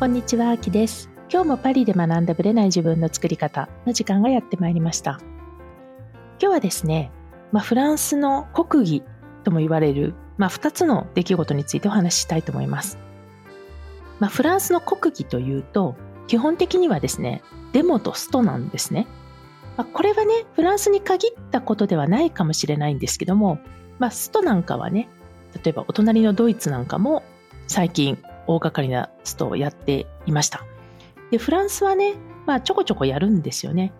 こんにちは、あきです。今日もパリで学んだブレない自分の作り方の時間がやってまいりました。今日はですね、まあ、フランスの国技とも言われる、まあ、2つの出来事についてお話ししたいと思います。まあ、フランスの国技というと、基本的にはですね、デモとストなんですね。まあ、これはね、フランスに限ったことではないかもしれないんですけども、まあ、ストなんかはね、例えばお隣のドイツなんかも最近大掛かりなストをやっていました。で、フランスはね、まあちょこちょこやるんですよね。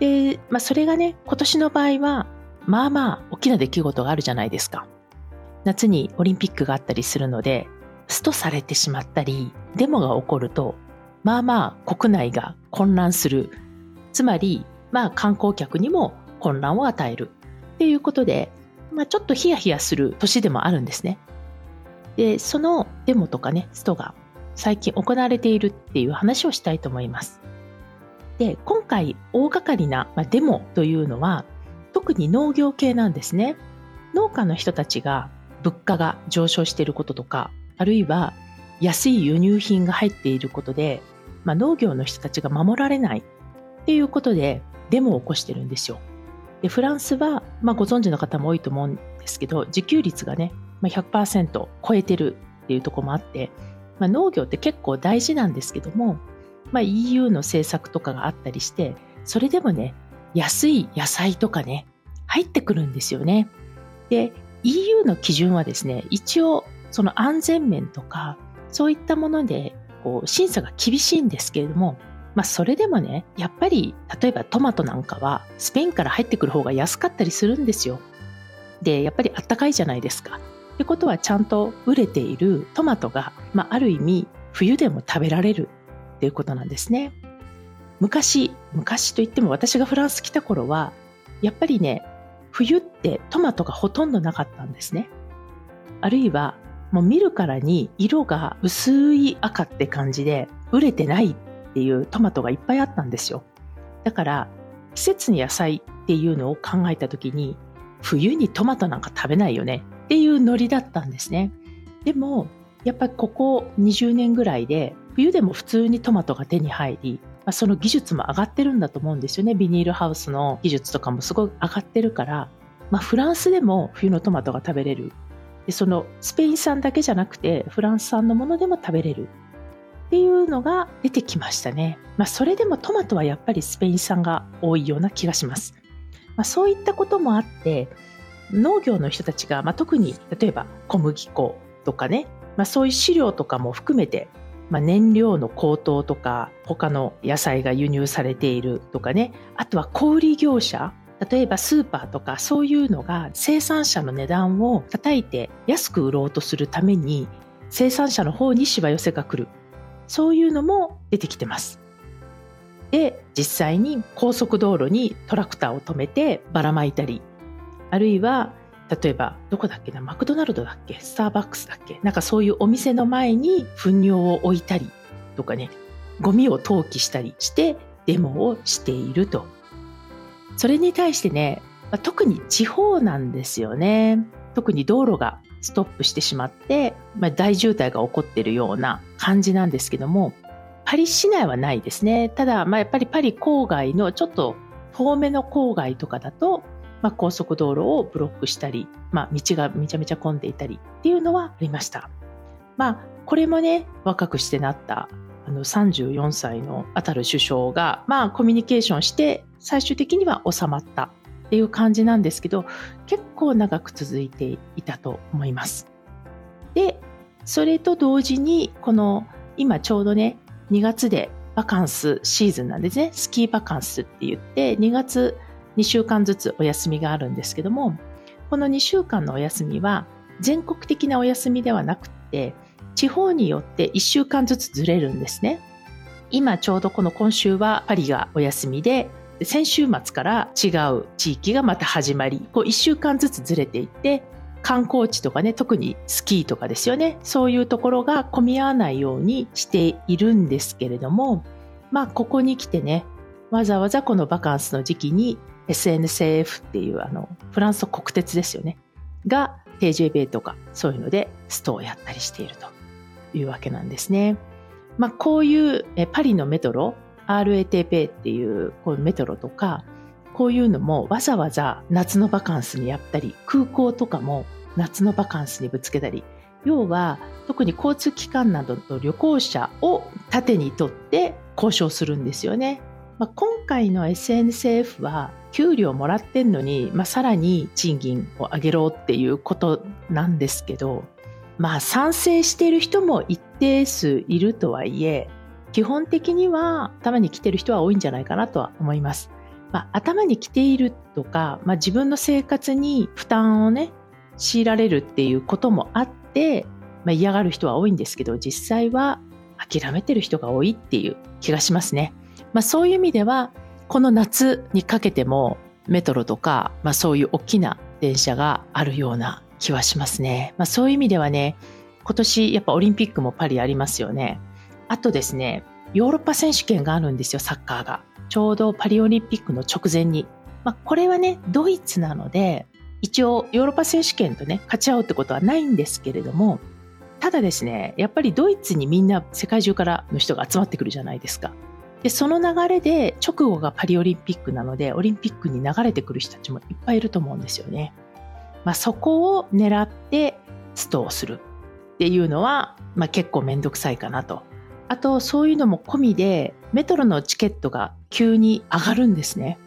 で、まあそれがね、今年の場合は、まあまあ大きな出来事があるじゃないですか。夏にオリンピックがあったりするので、ストされてしまったり、デモが起こると、まあまあ国内が混乱する。つまり、まあ観光客にも混乱を与える。っていうことで、まあちょっとヒヤヒヤする年でもあるんですね。で、そのデモとかね、ストが最近行われているっていう話をしたいと思います。で、今回大掛かりなデモというのは、特に農業系なんですね。農家の人たちが物価が上昇していることとか、あるいは安い輸入品が入っていることで、まあ、農業の人たちが守られないっていうことでデモを起こしてるんですよ。でフランスは、まあ、ご存知の方も多いと思うんですけど自給率がねまあ、100%超えてるっていうところもあって、まあ、農業って結構大事なんですけども、まあ、EU の政策とかがあったりして、それでもね、安い野菜とかね、入ってくるんですよね。で、EU の基準はですね、一応、その安全面とか、そういったもので、こう、審査が厳しいんですけれども、まあ、それでもね、やっぱり、例えばトマトなんかは、スペインから入ってくる方が安かったりするんですよ。で、やっぱりあったかいじゃないですか。ってことはちゃんと売れているトマトが、まあ、ある意味冬でも食べられるっていうことなんですね。昔、昔といっても私がフランス来た頃は、やっぱりね、冬ってトマトがほとんどなかったんですね。あるいは、もう見るからに色が薄い赤って感じで、売れてないっていうトマトがいっぱいあったんですよ。だから、季節に野菜っていうのを考えた時に、冬にトマトなんか食べないよねっていうノリだったんですね。でも、やっぱりここ20年ぐらいで、冬でも普通にトマトが手に入り、まあ、その技術も上がってるんだと思うんですよね。ビニールハウスの技術とかもすごい上がってるから、まあ、フランスでも冬のトマトが食べれる。でそのスペイン産だけじゃなくて、フランス産のものでも食べれる。っていうのが出てきましたね。まあ、それでもトマトはやっぱりスペイン産が多いような気がします。まあ、そういったこともあって、農業の人たちが、まあ、特に例えば小麦粉とかね、まあ、そういう飼料とかも含めて、まあ、燃料の高騰とか他の野菜が輸入されているとかねあとは小売業者例えばスーパーとかそういうのが生産者の値段を叩いて安く売ろうとするために生産者の方にしわ寄せが来るそういうのも出てきてます。で実際に高速道路にトラクターを止めてばらまいたりあるいは、例えば、どこだっけな、マクドナルドだっけ？スターバックスだっけ？なんかそういうお店の前に糞尿を置いたりとかね、ゴミを投棄したりしてデモをしていると。それに対してね、特に地方なんですよね。特に道路がストップしてしまって、まあ、大渋滞が起こってるような感じなんですけども、パリ市内はないですね。ただ、まあ、やっぱりパリ郊外のちょっと遠めの郊外とかだと、まあ、高速道路をブロックしたり、まあ、道がめちゃめちゃ混んでいたりっていうのはありました。まあ、これもね、若くしてなったあの34歳のアタル首相が、まあ、コミュニケーションして最終的には収まったっていう感じなんですけど、結構長く続いていたと思います。で、それと同時に、この今ちょうどね、2月でバカンスシーズンなんですね。スキーバカンスって言って、2月2週間ずつお休みがあるんですけども、この2週間のお休みは全国的なお休みではなくて、地方によって1週間ずつずれるんですね。今ちょうどこの今週はパリがお休みで、先週末から違う地域がまた始まり、こう1週間ずつずれていって、観光地とかね、特にスキーとかですよね、そういうところが混み合わないようにしているんですけれども、まあここに来てね、わざわざこのバカンスの時期に SNCF っていうあのフランスの国鉄ですよねが TJB とかそういうのでストをやったりしているというわけなんですね。まあ、こういうパリのメトロ RATP っていうこうメトロとかこういうのもわざわざ夏のバカンスにやったり空港とかも夏のバカンスにぶつけたり要は特に交通機関などと旅行者を盾にとって交渉するんですよね。まあ、今回の SNCF は給料もらってんのに、まあ、さらに賃金を上げろっていうことなんですけど、まあ賛成している人も一定数いるとはいえ、基本的には頭に来てる人は多いんじゃないかなとは思います。まあ、頭に来ているとか、まあ、自分の生活に負担をね、強いられるっていうこともあって、まあ、嫌がる人は多いんですけど、実際は諦めてる人が多いっていう気がしますね。まあ、そういう意味では、この夏にかけてもメトロとか、まあ、そういう大きな電車があるような気はしますね。まあ、そういう意味ではね、今年やっぱオリンピックもパリありますよね。あとですね、ヨーロッパ選手権があるんですよ、サッカーが。ちょうどパリオリンピックの直前に。まあ、これはね、ドイツなので、一応ヨーロッパ選手権とね、勝ち合うってことはないんですけれども、ただですね、やっぱりドイツにみんな世界中からの人が集まってくるじゃないですか。で、その流れで直後がパリオリンピックなので、オリンピックに流れてくる人たちもいっぱいいると思うんですよね。まあ、そこを狙ってストをするっていうのは、まあ、結構めんどくさいかなと。あと、そういうのも込みで、メトロのチケットが急に上がるんですね。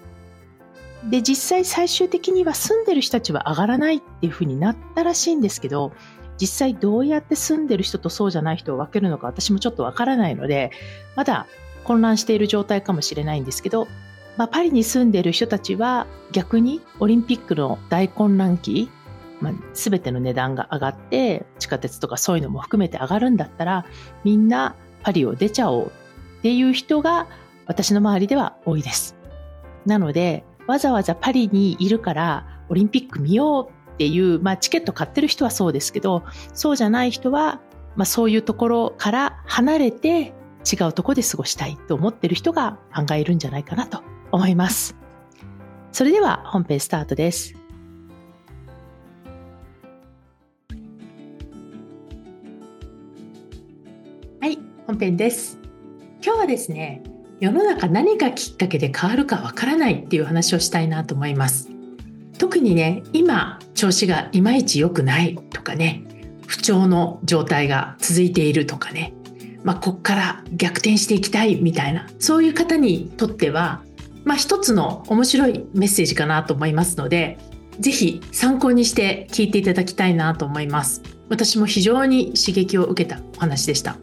で、実際最終的には住んでる人たちは上がらないっていうふうになったらしいんですけど、実際どうやって住んでる人とそうじゃない人を分けるのか私もちょっとわからないので、まだ混乱している状態かもしれないんですけど、まあ、パリに住んでいる人たちは逆にオリンピックの大混乱期、まあ、全ての値段が上がって地下鉄とかそういうのも含めて上がるんだったらみんなパリを出ちゃおうっていう人が私の周りでは多いです。なのでわざわざパリにいるからオリンピック見ようっていう、まあ、チケット買ってる人はそうですけどそうじゃない人は、まあ、そういうところから離れて違うとこで過ごしたいと思ってる人が案外いるんじゃないかなと思います。それでは本編スタートです。はい、本編です。今日はですね、世の中何がきっかけで変わるかわからないっていう話をしたいなと思います。特にね、今調子がいまいち良くないとかね、不調の状態が続いているとかね、まあ、こっから逆転していきたいみたいなそういう方にとっては、まあ、一つの面白いメッセージかなと思いますのでぜひ参考にして聞いていただきたいなと思います。私も非常に刺激を受けたお話でした。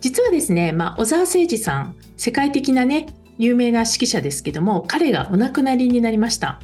実はですね、まあ、小沢誠二さん世界的なね有名な指揮者ですけども彼がお亡くなりになりました。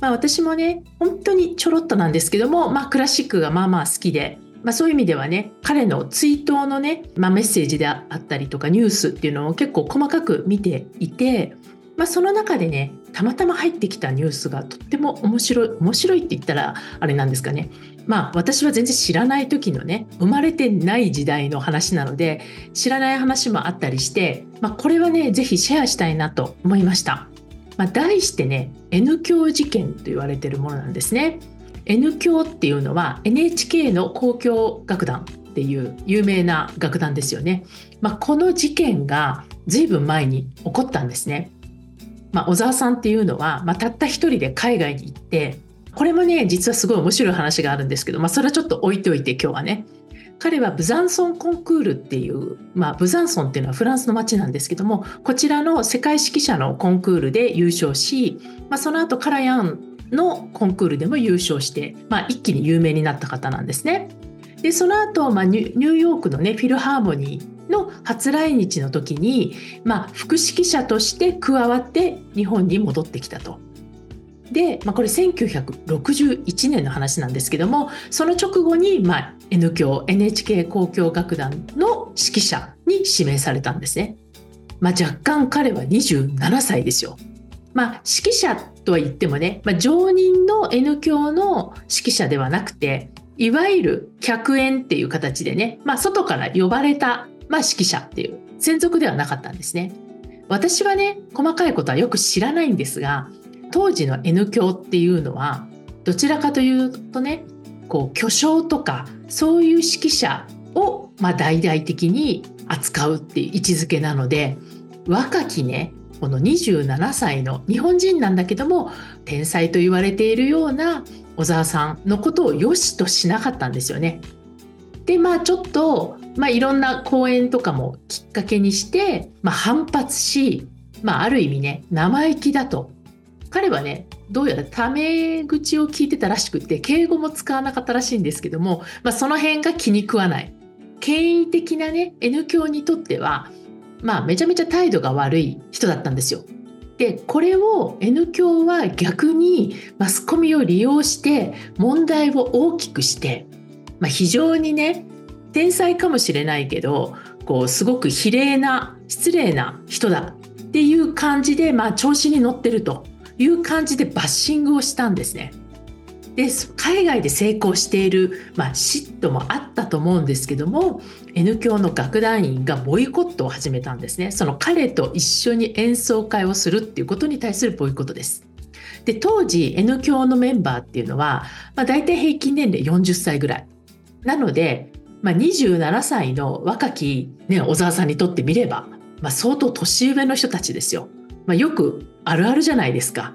まあ、私もね本当にちょろっとなんですけども、まあ、クラシックがまあまあ好きでまあ、そういう意味ではね彼の追悼のね、まあ、メッセージであったりとかニュースっていうのを結構細かく見ていて、まあ、その中でねたまたま入ってきたニュースがとっても面白い面白いって言ったらあれなんですかねまあ私は全然知らない時のね生まれてない時代の話なので知らない話もあったりして、まあ、これはね是非シェアしたいなと思いました。まあ、題してね N 教事件と言われてるものなんですね。N 教っていうのは NHK の交響楽団っていう有名な楽団ですよね。まあ、この事件が随分前に起こったんですね。まあ、小沢さんっていうのは、まあ、たった一人で海外に行ってこれもね実はすごい面白い話があるんですけど、まあ、それはちょっと置いておいて今日はね彼はブザンソンコンクールっていう、まあ、ブザンソンっていうのはフランスの町なんですけどもこちらの世界指揮者のコンクールで優勝し、まあ、その後カラヤンのコンクールでも優勝して、まあ、一気に有名になった方なんですね。でその後、まあニューヨークのねフィルハーモニーの初来日の時に、まあ、副指揮者として加わって日本に戻ってきたと。で、まあ、これ1961年の話なんですけどもその直後に、まあ、N 教 NHK 交響楽団の指揮者に指名されたんですね。まあ、若干彼は27歳ですよ。まあ、指揮者とは言ってもね、まあ、常任の N 教の指揮者ではなくていわゆる客演っていう形でね、まあ、外から呼ばれた、まあ、指揮者っていう専属ではなかったんですね。私はね細かいことはよく知らないんですが当時の N 教っていうのはどちらかというとねこう巨匠とかそういう指揮者を、ま、大々的に扱うっていう位置づけなので若きねこの27歳の日本人なんだけども天才と言われているような小沢さんのことを良しとしなかったんですよね。でまあちょっと、まあ、いろんな講演とかもきっかけにして、まあ、反発し、まあ、ある意味ね生意気だと彼はねどうやらタメ口を聞いてたらしくて敬語も使わなかったらしいんですけども、まあ、その辺が気に食わない権威的なね N 教にとってはまあめちゃめちゃ態度が悪い人だったんですよ。でこれを N 教は逆にマスコミを利用して問題を大きくして、まあ、非常にね天才かもしれないけどこうすごく非礼な失礼な人だっていう感じで、まあ、調子に乗ってるという感じでバッシングをしたんですね。で海外で成功している、まあ、嫉妬もあったと思うんですけども N 教の楽団員がボイコットを始めたんですね。その彼と一緒に演奏会をするっていうことに対するボイコットです。で当時 N 教のメンバーっていうのは、まあ、大体平均年齢40歳ぐらい。なので、まあ、27歳の若き、ね、小沢さんにとってみれば、まあ、相当年上の人たちですよ、まあ、よくあるあるじゃないですか。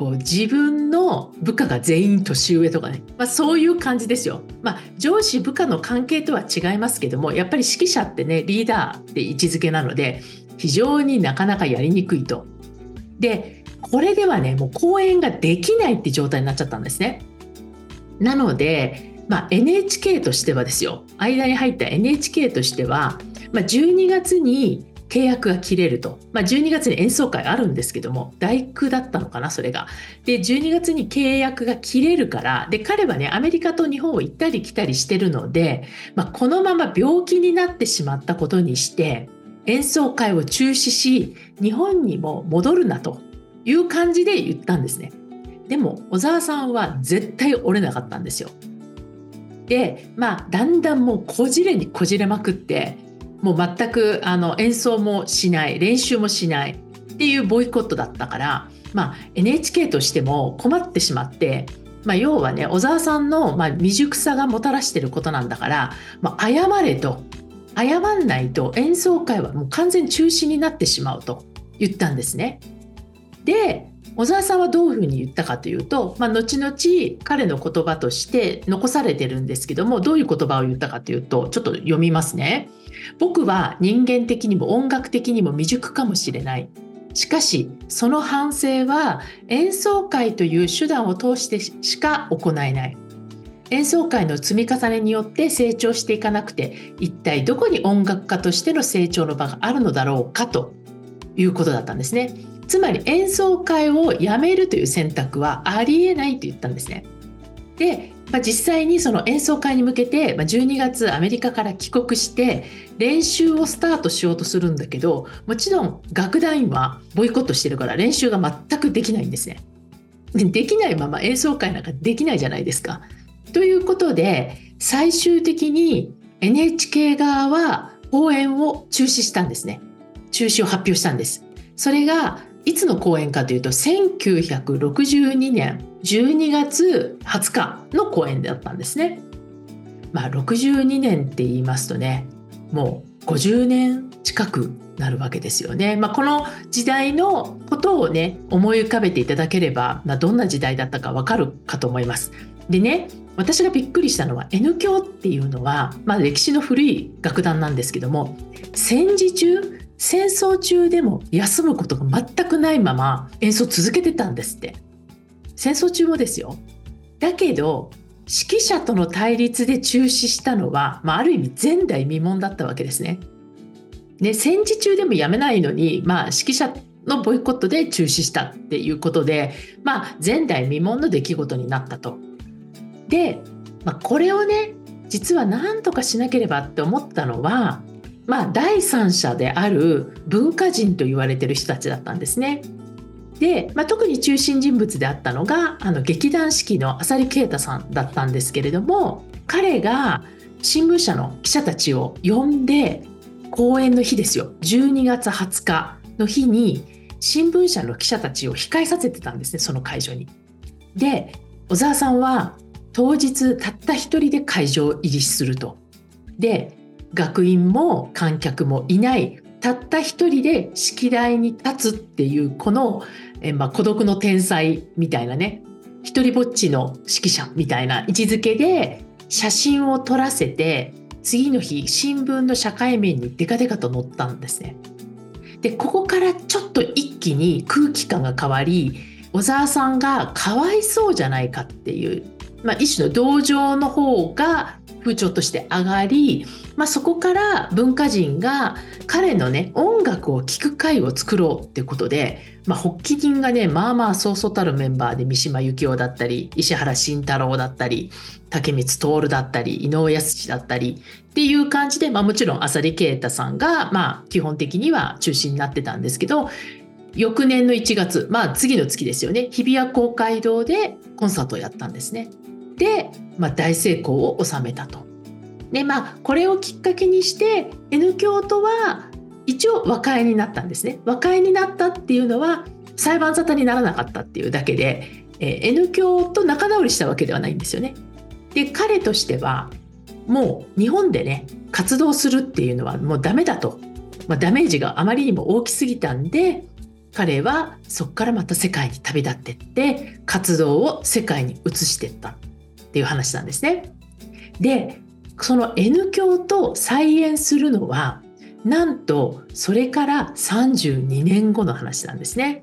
こう自分の部下が全員年上とかね、まあ、そういう感じですよ。まあ、上司部下の関係とは違いますけどもやっぱり指揮者ってねリーダーって位置づけなので非常になかなかやりにくいと。でこれではねもう講演ができないって状態になっちゃったんですね。なので、まあ、NHK としてはですよ間に入った NHK としては、まあ、12月に契約が切れると、まあ、12月に演奏会あるんですけども大工だったのかなそれが。で12月に契約が切れるからで彼はねアメリカと日本を行ったり来たりしてるので、まあ、このまま病気になってしまったことにして演奏会を中止し日本にも戻るなという感じで言ったんですね。でも小沢さんは絶対折れなかったんですよ。でまあだんだんもうこじれにこじれまくってもう全くあの演奏もしない練習もしないっていうボイコットだったから、まあ、NHK としても困ってしまって、まあ、要はね小沢さんの、まあ、未熟さがもたらしてることなんだから、まあ、謝れと謝んないと演奏会はもう完全中止になってしまうと言ったんですね。で小沢さんはどういうふうに言ったかというと、まあ、後々彼の言葉として残されてるんですけどもどういう言葉を言ったかというとちょっと読みますね。僕は人間的にも音楽的にも未熟かもしれない。しかしその反省は演奏会という手段を通してしか行えない。演奏会の積み重ねによって成長していかなくて一体どこに音楽家としての成長の場があるのだろうかということだったんですね。つまり演奏会をやめるという選択はありえないと言ったんですね。で、まあ、実際にその演奏会に向けて、まあ、12月アメリカから帰国して練習をスタートしようとするんだけどもちろん楽団員はボイコットしてるから練習が全くできないんですね。できないまま演奏会なんかできないじゃないですか。ということで最終的に NHK 側は公演を中止したんですね。中止を発表したんです。それがいつの公演かというと1962年12月20日の公演だったんですね。まあ62年って言いますとねもう50年近くなるわけですよね。まあ、この時代のことをね思い浮かべていただければ、まあ、どんな時代だったかわかるかと思います。でね私がびっくりしたのは N 教っていうのは、まあ、歴史の古い楽団なんですけども戦時中戦争中でも休むことが全くないまま演奏続けてたんですって戦争中もですよだけど指揮者との対立で中止したのは、まあ、ある意味前代未聞だったわけですね。ね戦時中でもやめないのに、まあ、指揮者のボイコットで中止したっていうことで、まあ、前代未聞の出来事になったと。で、まあ、これをね実は何とかしなければって思ったのはまあ、第三者である文化人と言われてる人たちだったんですね。で、まあ、特に中心人物であったのがあの劇団四季の浅利啓太さんだったんですけれども彼が新聞社の記者たちを呼んで公演の日ですよ12月20日の日に新聞社の記者たちを控えさせてたんですねその会場に。で小沢さんは当日たった一人で会場入りすると。で学院も観客もいないたった一人で式台に立つっていうこの、えまあ、孤独の天才みたいなね一人ぼっちの指揮者みたいな位置づけで写真を撮らせて次の日新聞の社会面にデカデカと載ったんですね。でここからちょっと一気に空気感が変わり小沢さんがかわいそうじゃないかっていう、まあ、一種の同情の方が風潮として上がり、まあ、そこから文化人が彼のね音楽を聴く会を作ろうってことで、まあ、発起人がねまあまあそうそうたるメンバーで三島由紀夫だったり石原慎太郎だったり竹光徹だったり井上康だったりっていう感じで、まあ、もちろん浅利啓太さんが、まあ、基本的には中心になってたんですけど翌年の1月まあ次の月ですよね日比谷公会堂でコンサートをやったんですね。で、まあ、大成功を収めたと。でまあこれをきっかけにして N 教とは一応和解になったんですね。和解になったっていうのは裁判沙汰にならなかったっていうだけで、えー、N 教と仲直りしたわけではないんですよね。で彼としてはもう日本でね活動するっていうのはもうダメだと、まあ、ダメージがあまりにも大きすぎたんで彼はそこからまた世界に旅立ってって活動を世界に移してったっていう話なんですね。でその N 教と再演するのはなんとそれから32年後の話なんですね。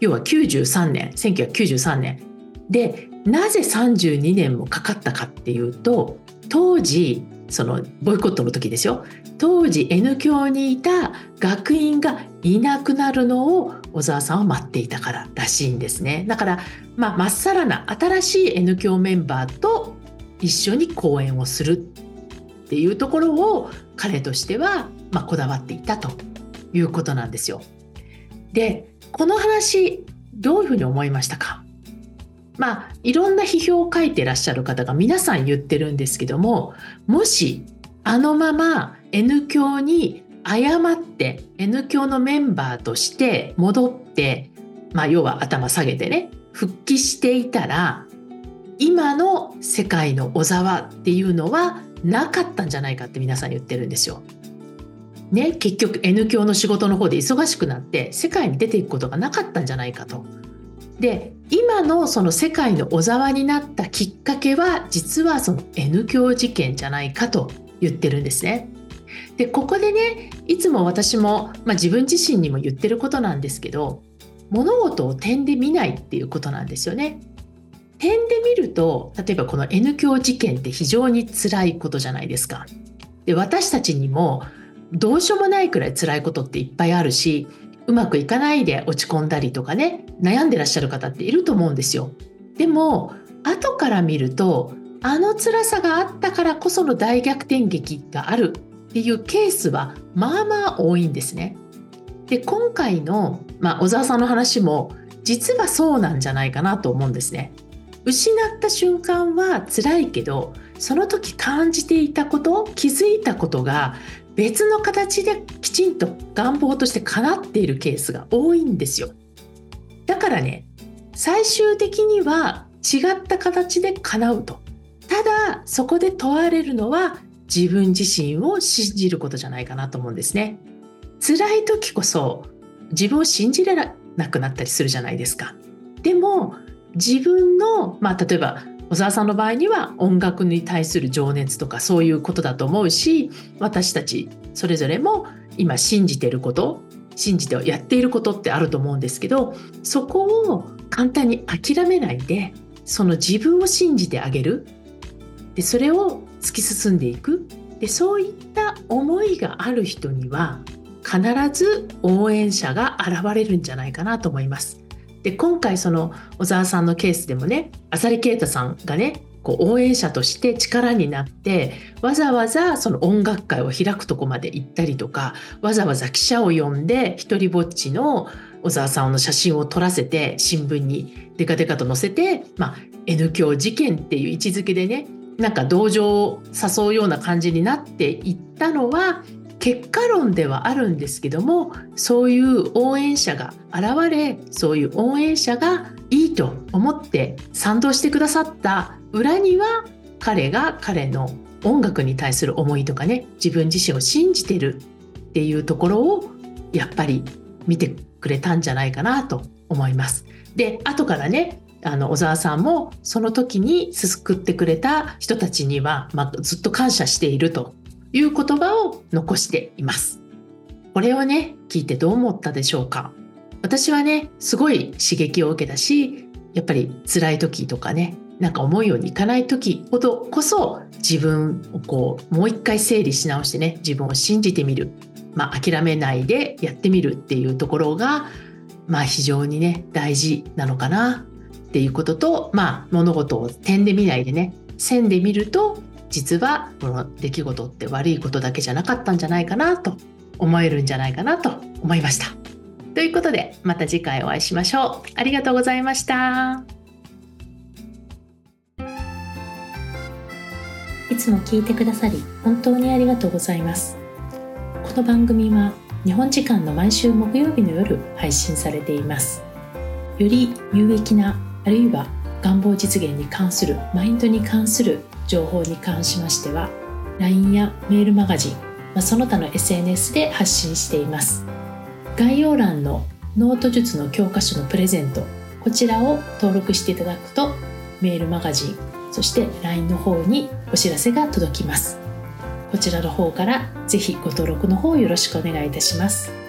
要は93年1993年でなぜ32年もかかったかっていうと当時そのボイコットの時ですよ当時 N 教にいた学院がいなくなるのを小沢さんは待っていたかららしいんですねだからまあまっさらな新しい N 教メンバーと一緒に講演をするっていうところを彼としてはまあこだわっていたということなんですよ。でこの話どういうふうに思いましたか？まあいろんな批評を書いてらっしゃる方が皆さん言ってるんですけどももしあのまま N 教に誤って N 教のメンバーとして戻って、まあ、要は頭下げてね復帰していたら今の世界の小沢っていうのはなかったんじゃないかって皆さん言ってるんですよ。ね、結局 N 教の仕事の方で忙しくなって世界に出ていくことがなかったんじゃないかと。で今のその世界の小沢になったきっかけは実はその N 教事件じゃないかと言ってるんですね。でここでねいつも私も、まあ、自分自身にも言ってることなんですけど物事を点で見ないっていうことなんですよね。点で見ると例えばこの N 教事件って非常に辛いことじゃないですか。で私たちにもどうしようもないくらい辛いことっていっぱいあるしうまくいかないで落ち込んだりとかね悩んでらっしゃる方っていると思うんですよ。でも後から見るとあの辛さがあったからこその大逆転劇があるっていうケースはまあまあ多いんですね。で今回の、まあ、小沢さんの話も実はそうなんじゃないかなと思うんですね。失った瞬間は辛いけどその時感じていたこと気づいたことが別の形できちんと願望として叶っているケースが多いんですよ。だからね最終的には違った形で叶うと。ただそこで問われるのは自分自身を信じることじゃないかなと思うんですね。辛い時こそ自分を信じれなくなったりするじゃないですか。でも自分の、まあ、例えば小沢さんの場合には音楽に対する情熱とかそういうことだと思うし私たちそれぞれも今信じてること信じてやっていることってあると思うんですけどそこを簡単に諦めないでその自分を信じてあげるでそれを突き進んでいくでそういった思いがある人には必ず応援者が現れるんじゃないかなと思います。で今回その小沢さんのケースでもね浅利啓太さんがねこう応援者として力になってわざわざその音楽会を開くとこまで行ったりとかわざわざ記者を呼んで一人ぼっちの小沢さんの写真を撮らせて新聞にデカデカと載せて、まあ、N 教事件っていう位置づけでねなんか同情を誘うような感じになっていったのは結果論ではあるんですけどもそういう応援者が現れそういう応援者がいいと思って賛同してくださった裏には彼が彼の音楽に対する思いとかね自分自身を信じてるっていうところをやっぱり見てくれたんじゃないかなと思います。で後からねあの小沢さんもその時に救ってくれた人たちには、まあ、ずっと感謝しているという言葉を残しています。これをね聞いてどう思ったでしょうか？私はねすごい刺激を受けたしやっぱり辛い時とかねなんか思うようにいかない時ほどこそ自分をこうもう一回整理し直してね自分を信じてみる、まあ、諦めないでやってみるっていうところが、まあ、非常にね大事なのかな。っていうことと、まあ、物事を点で見ないでね線で見ると実はこの出来事って悪いことだけじゃなかったんじゃないかなと思えるんじゃないかなと思いました。ということでまた次回お会いしましょう。ありがとうございました。いつも聞いてくださり本当にありがとうございます。この番組は日本時間の毎週木曜日の夜配信されています。より有益なあるいは願望実現に関するマインドに関する情報に関しましては LINE やメールマガジン、まあ、その他の SNS で発信しています。概要欄のノート術の教科書のプレゼントこちらを登録していただくとメールマガジンそして LINE の方にお知らせが届きます。こちらの方からぜひご登録の方よろしくお願いいたします。